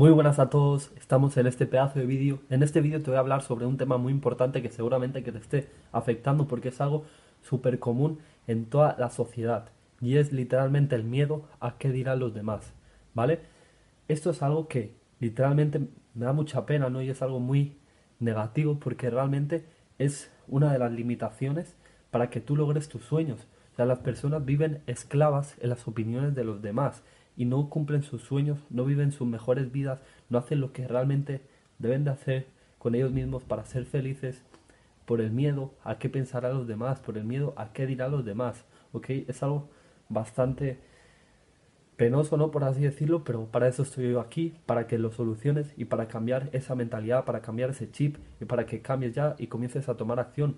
Muy buenas a todos, estamos en este pedazo de vídeo. En este vídeo te voy a hablar sobre un tema muy importante que seguramente que te esté afectando porque es algo súper común en toda la sociedad y es literalmente el miedo a qué dirán los demás, ¿vale? Esto es algo que literalmente me da mucha pena, ¿no? Y es algo muy negativo porque realmente es una de las limitaciones para que tú logres tus sueños. O sea, las personas viven esclavas en las opiniones de los demás y no cumplen sus sueños, no viven sus mejores vidas, no hacen lo que realmente deben de hacer con ellos mismos para ser felices por el miedo a qué pensarán los demás, por el miedo a qué dirán los demás, ¿ok? Es algo bastante penoso, ¿no? Por así decirlo, pero para eso estoy yo aquí, para que lo soluciones y para cambiar esa mentalidad, para cambiar ese chip y para que cambies ya y comiences a tomar acción,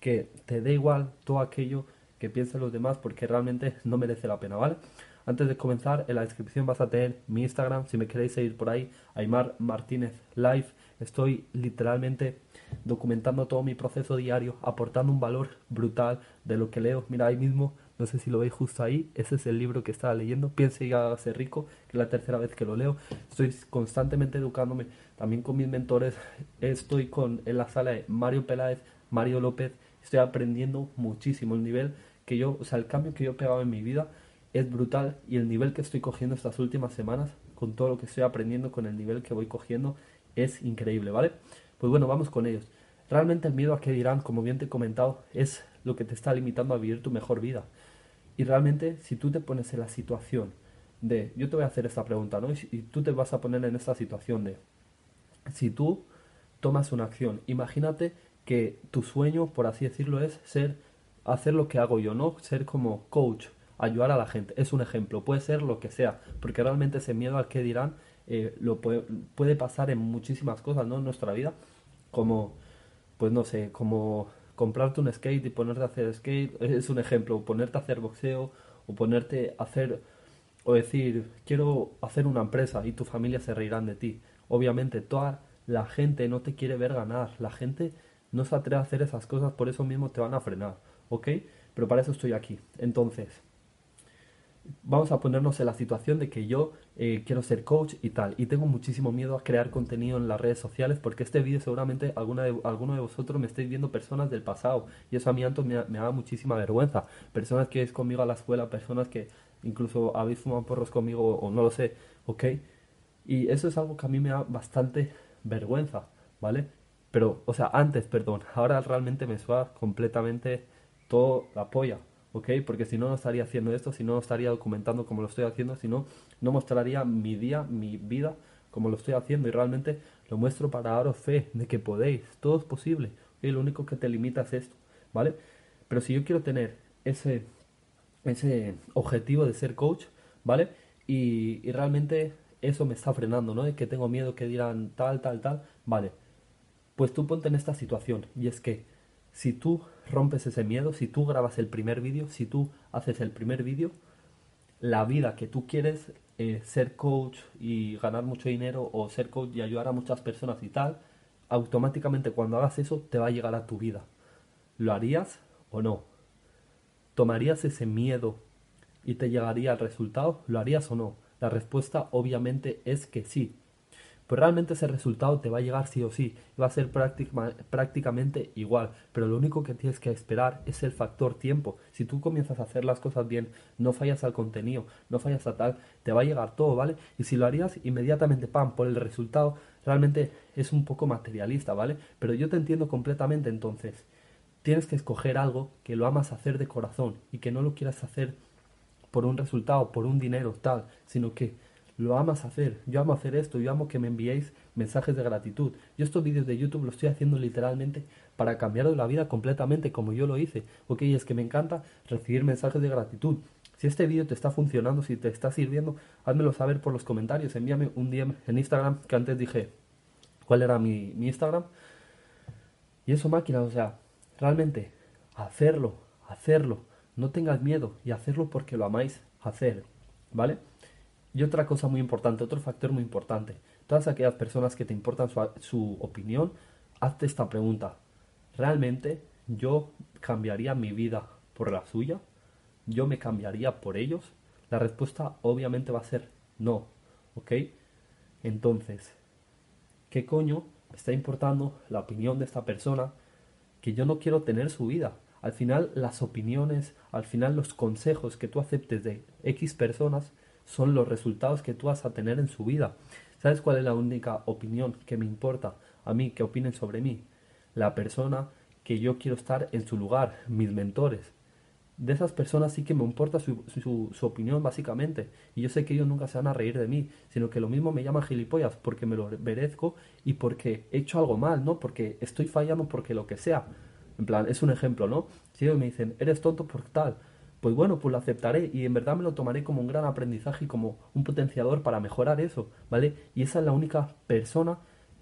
que te dé igual todo aquello que piensen los demás porque realmente no merece la pena, ¿vale? Antes de comenzar, en la descripción vas a tener mi Instagram, si me queréis seguir por ahí, Aymar Martínez Live. Estoy literalmente documentando todo mi proceso diario, aportando un valor brutal de lo que leo. Mira, ahí mismo, no sé si lo veis justo ahí, ese es el libro que estaba leyendo, Piense y ser rico, que es la tercera vez que lo leo. Estoy constantemente educándome, también con mis mentores. Estoy con, en la sala de Mario Peláez, Mario López. Estoy aprendiendo muchísimo el nivel que yo, o sea, el cambio que yo he pegado en mi vida es brutal y el nivel que estoy cogiendo estas últimas semanas, con todo lo que estoy aprendiendo, con el nivel que voy cogiendo, es increíble, ¿vale? Pues bueno, vamos con ellos. Realmente el miedo a qué dirán, como bien te he comentado, es lo que te está limitando a vivir tu mejor vida. Y realmente, si tú te pones en la situación de, yo te voy a hacer esta pregunta, ¿no? Y, y tú te vas a poner en esta situación de, si tú tomas una acción, imagínate que tu sueño, por así decirlo, es ser, hacer lo que hago yo, ¿no? Ser como coach, ayudar a la gente. Es un ejemplo, puede ser lo que sea, porque realmente ese miedo al que dirán eh, lo puede, puede, pasar en muchísimas cosas, ¿no? En nuestra vida, como, pues no sé, como comprarte un skate y ponerte a hacer skate, es un ejemplo, ponerte a hacer boxeo o ponerte a hacer, o decir, quiero hacer una empresa y tu familia se reirán de ti. Obviamente, toda la gente no te quiere ver ganar, la gente no se atreve a hacer esas cosas, por eso mismo te van a frenar, ¿ok? Pero para eso estoy aquí. Entonces, vamos a ponernos en la situación de que yo eh, quiero ser coach y tal, y tengo muchísimo miedo a crear contenido en las redes sociales porque este vídeo seguramente alguna alguno de vosotros me estáis viendo personas del pasado y eso a mí antes me, me da muchísima vergüenza. Personas que es conmigo a la escuela, personas que incluso habéis fumado porros conmigo o no lo sé, ¿ok? Y eso es algo que a mí me da bastante vergüenza, ¿vale? Pero, o sea, antes, perdón, ahora realmente me suena completamente todo la polla, ¿ok? Porque si no, no estaría haciendo esto, si no, no estaría documentando como lo estoy haciendo, si no, no mostraría mi día, mi vida como lo estoy haciendo y realmente lo muestro para daros fe de que podéis, todo es posible, y lo único que te limita es esto, ¿vale? Pero si yo quiero tener ese, ese objetivo de ser coach, ¿vale? Y, y realmente eso me está frenando, ¿no? De que tengo miedo que dirán tal, tal, tal, vale. Pues tú ponte en esta situación y es que si tú rompes ese miedo, si tú grabas el primer vídeo, si tú haces el primer vídeo, la vida que tú quieres, eh, ser coach y ganar mucho dinero o ser coach y ayudar a muchas personas y tal, automáticamente cuando hagas eso te va a llegar a tu vida. ¿Lo harías o no? ¿Tomarías ese miedo y te llegaría al resultado? ¿Lo harías o no? La respuesta obviamente es que sí. Pues realmente ese resultado te va a llegar sí o sí, va a ser prácticamente igual, pero lo único que tienes que esperar es el factor tiempo. Si tú comienzas a hacer las cosas bien, no fallas al contenido, no fallas a tal, te va a llegar todo, ¿vale? Y si lo harías inmediatamente, pam, por el resultado, realmente es un poco materialista, ¿vale? Pero yo te entiendo completamente entonces. Tienes que escoger algo que lo amas hacer de corazón y que no lo quieras hacer por un resultado, por un dinero, tal, sino que lo amas hacer. Yo amo hacer esto, yo amo que me enviéis mensajes de gratitud. Yo estos vídeos de YouTube los estoy haciendo literalmente para cambiar la vida completamente como yo lo hice. Ok, es que me encanta recibir mensajes de gratitud. Si este vídeo te está funcionando, si te está sirviendo, házmelo saber por los comentarios. Envíame un DM en Instagram, que antes dije cuál era mi, mi Instagram. Y eso máquina, o sea, realmente hacerlo, hacerlo. No tengas miedo y hacerlo porque lo amáis hacer, ¿vale? Y otra cosa muy importante, otro factor muy importante, todas aquellas personas que te importan su, opinión, hazte esta pregunta. ¿Realmente yo cambiaría mi vida por la suya? ¿Yo me cambiaría por ellos? La respuesta obviamente va a ser no, ¿ok? Entonces, ¿qué coño me está importando la opinión de esta persona que yo no quiero tener su vida? Al final las opiniones, al final los consejos que tú aceptes de X personas son los resultados que tú vas a tener en su vida. ¿Sabes cuál es la única opinión que me importa a mí que opinen sobre mí? La persona que yo quiero estar en su lugar, mis mentores. De esas personas sí que me importa su, su, opinión básicamente. Y yo sé que ellos nunca se van a reír de mí, sino que lo mismo me llaman gilipollas porque me lo merezco y porque he hecho algo mal, ¿no? Porque estoy fallando porque lo que sea. En plan, es un ejemplo, ¿no? Si ellos me dicen, eres tonto por tal, pues bueno, pues lo aceptaré y en verdad me lo tomaré como un gran aprendizaje y como un potenciador para mejorar eso, ¿vale? Y esa es la única persona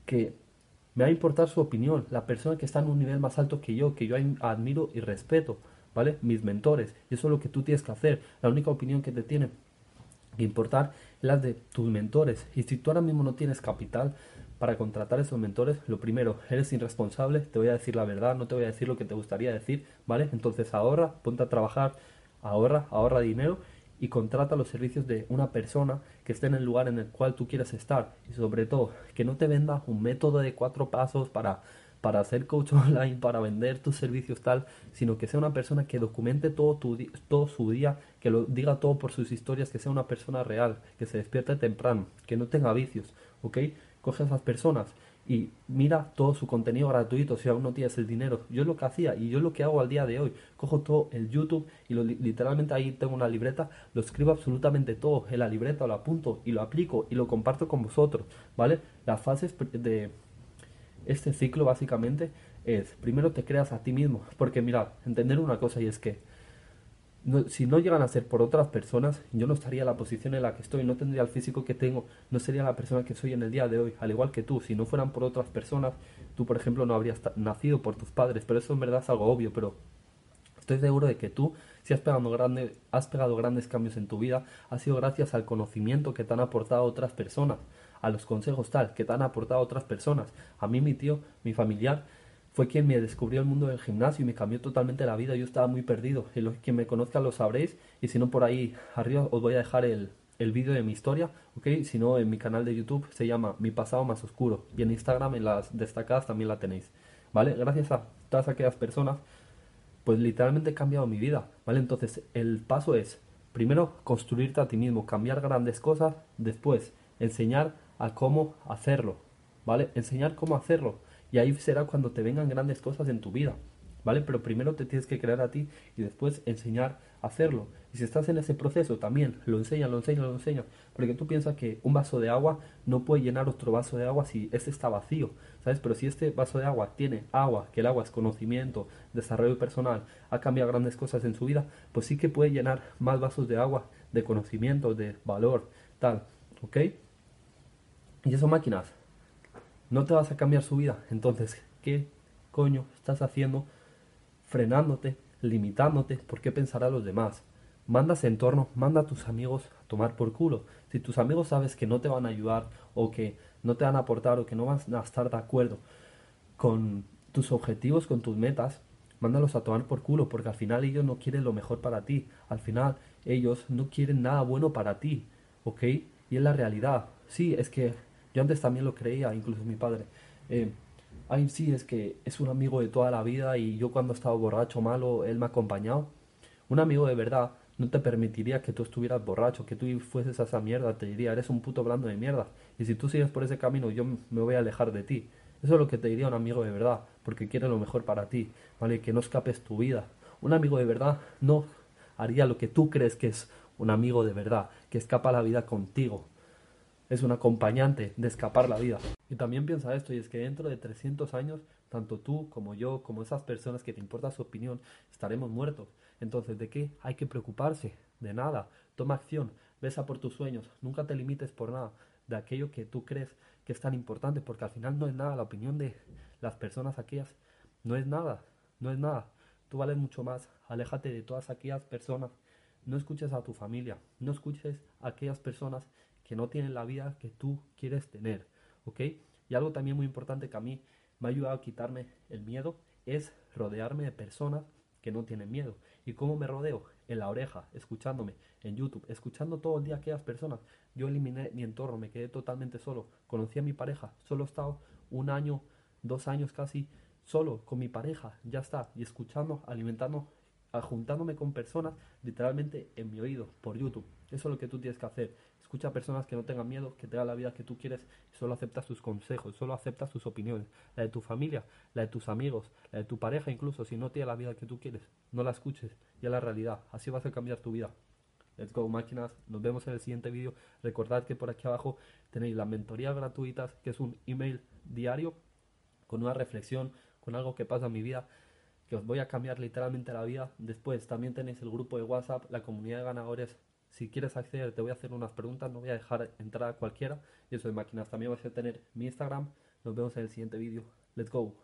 que me va a importar su opinión, la persona que está en un nivel más alto que yo, que yo admiro y respeto, ¿vale? Mis mentores. Y eso es lo que tú tienes que hacer. La única opinión que te tiene que importar es la de tus mentores. Y si tú ahora mismo no tienes capital, para contratar esos mentores, lo primero, eres irresponsable, te voy a decir la verdad, no te voy a decir lo que te gustaría decir, ¿vale? Entonces ahorra, ponte a trabajar, ahorra, ahorra dinero y contrata los servicios de una persona que esté en el lugar en el cual tú quieres estar y sobre todo que no te venda un método de cuatro pasos para para hacer coach online, para vender tus servicios tal, sino que sea una persona que documente todo, tu, todo su día, que lo diga todo por sus historias, que sea una persona real, que se despierte temprano, que no tenga vicios, ¿ok? coge a esas personas y mira todo su contenido gratuito si aún no tienes el dinero. Yo lo que hacía y yo lo que hago al día de hoy. Cojo todo el YouTube y lo, literalmente ahí tengo una libreta, lo escribo absolutamente todo en la libreta, lo apunto y lo aplico y lo comparto con vosotros, ¿vale? Las fases de este ciclo básicamente es, primero te creas a ti mismo, porque mirad, entender una cosa y es que si no llegan a ser por otras personas, yo no estaría en la posición en la que estoy, no tendría el físico que tengo, no sería la persona que soy en el día de hoy, al igual que tú. Si no fueran por otras personas, tú, por ejemplo, no habrías nacido por tus padres, pero eso en verdad es algo obvio, pero estoy seguro de que tú, si has pegado, has pegado grandes cambios en tu vida, ha sido gracias al conocimiento que te han aportado otras personas, a los consejos tal que te han aportado otras personas. A mí, mi tío, mi familiar, fue quien me descubrió el mundo del gimnasio y me cambió totalmente la vida. Yo estaba muy perdido. Y los que me conozcan lo sabréis. Y si no, por ahí arriba os voy a dejar el, el vídeo de mi historia, ¿ok? Si no, en mi canal de YouTube se llama Mi pasado más oscuro. Y en Instagram, en las destacadas, también la tenéis, ¿vale? Gracias a todas aquellas personas, pues literalmente he cambiado mi vida, ¿vale? Entonces, el paso es, primero, construirte a ti mismo, cambiar grandes cosas, después, enseñar a cómo hacerlo, ¿vale? Enseñar cómo hacerlo y ahí será cuando te vengan grandes cosas en tu vida, ¿vale? Pero primero te tienes que crear a ti y después enseñar a hacerlo. Y si estás en ese proceso también, lo enseñas, lo enseñas, lo enseñas. Porque tú piensas que un vaso de agua no puede llenar otro vaso de agua si este está vacío, ¿sabes? Pero si este vaso de agua tiene agua, que el agua es conocimiento, desarrollo personal, ha cambiado grandes cosas en su vida, pues sí que puede llenar más vasos de agua, de conocimiento, de valor, tal, ¿ok? Y eso máquinas, no te vas a cambiar su vida. Entonces, ¿qué coño estás haciendo frenándote, limitándote? ¿Por qué pensar a los demás? Manda ese entorno, manda a tus amigos a tomar por culo. Si tus amigos sabes que no te van a ayudar o que no te van a aportar o que no van a estar de acuerdo con tus objetivos, con tus metas, mándalos a tomar por culo porque al final ellos no quieren lo mejor para ti. Al final ellos no quieren nada bueno para ti. ¿Ok? Y es la realidad. Sí, es que yo antes también lo creía, incluso mi padre. Eh, sí, es que es un amigo de toda la vida y yo cuando he estado borracho malo, él me ha acompañado. Un amigo de verdad no te permitiría que tú estuvieras borracho, que tú fueses a esa mierda, te diría, eres un puto blando de mierda. Y si tú sigues por ese camino, yo me voy a alejar de ti. Eso es lo que te diría un amigo de verdad, porque quiere lo mejor para ti, ¿vale? Que no escapes tu vida. Un amigo de verdad no haría lo que tú crees que es un amigo de verdad, que escapa la vida contigo es un acompañante de escapar la vida. Y también piensa esto, y es que dentro de 300 años, tanto tú como yo, como esas personas que te importa su opinión, estaremos muertos. Entonces, ¿de qué hay que preocuparse? De nada. Toma acción, besa por tus sueños, nunca te limites por nada de aquello que tú crees que es tan importante, porque al final no es nada, la opinión de las personas aquellas no es nada, no es nada. Tú vales mucho más, aléjate de todas aquellas personas, no escuches a tu familia, no escuches a aquellas personas que no tienen la vida que tú quieres tener, ¿ok? Y algo también muy importante que a mí me ha ayudado a quitarme el miedo es rodearme de personas que no tienen miedo. ¿Y cómo me rodeo? En la oreja, escuchándome, en YouTube, escuchando todo el día a aquellas personas. Yo eliminé mi entorno, me quedé totalmente solo. Conocí a mi pareja, solo he estado un año, dos años casi, solo con mi pareja, ya está. Y escuchando, alimentando juntándome con personas literalmente en mi oído, por YouTube. Eso es lo que tú tienes que hacer. Escucha a personas que no tengan miedo, que tengan la vida que tú quieres y solo acepta sus consejos, solo acepta sus opiniones. La de tu familia, la de tus amigos, la de tu pareja incluso, si no tiene la vida que tú quieres. No la escuches, ya la realidad. Así vas a cambiar tu vida. Let's go máquinas, nos vemos en el siguiente vídeo. Recordad que por aquí abajo tenéis las mentorías gratuitas, que es un email diario con una reflexión, con algo que pasa en mi vida que os voy a cambiar literalmente la vida. Después también tenéis el grupo de WhatsApp, la comunidad de ganadores. Si quieres acceder, te voy a hacer unas preguntas, no voy a dejar entrar a cualquiera. Y eso de máquinas. También vais a tener mi Instagram. Nos vemos en el siguiente vídeo. Let's go.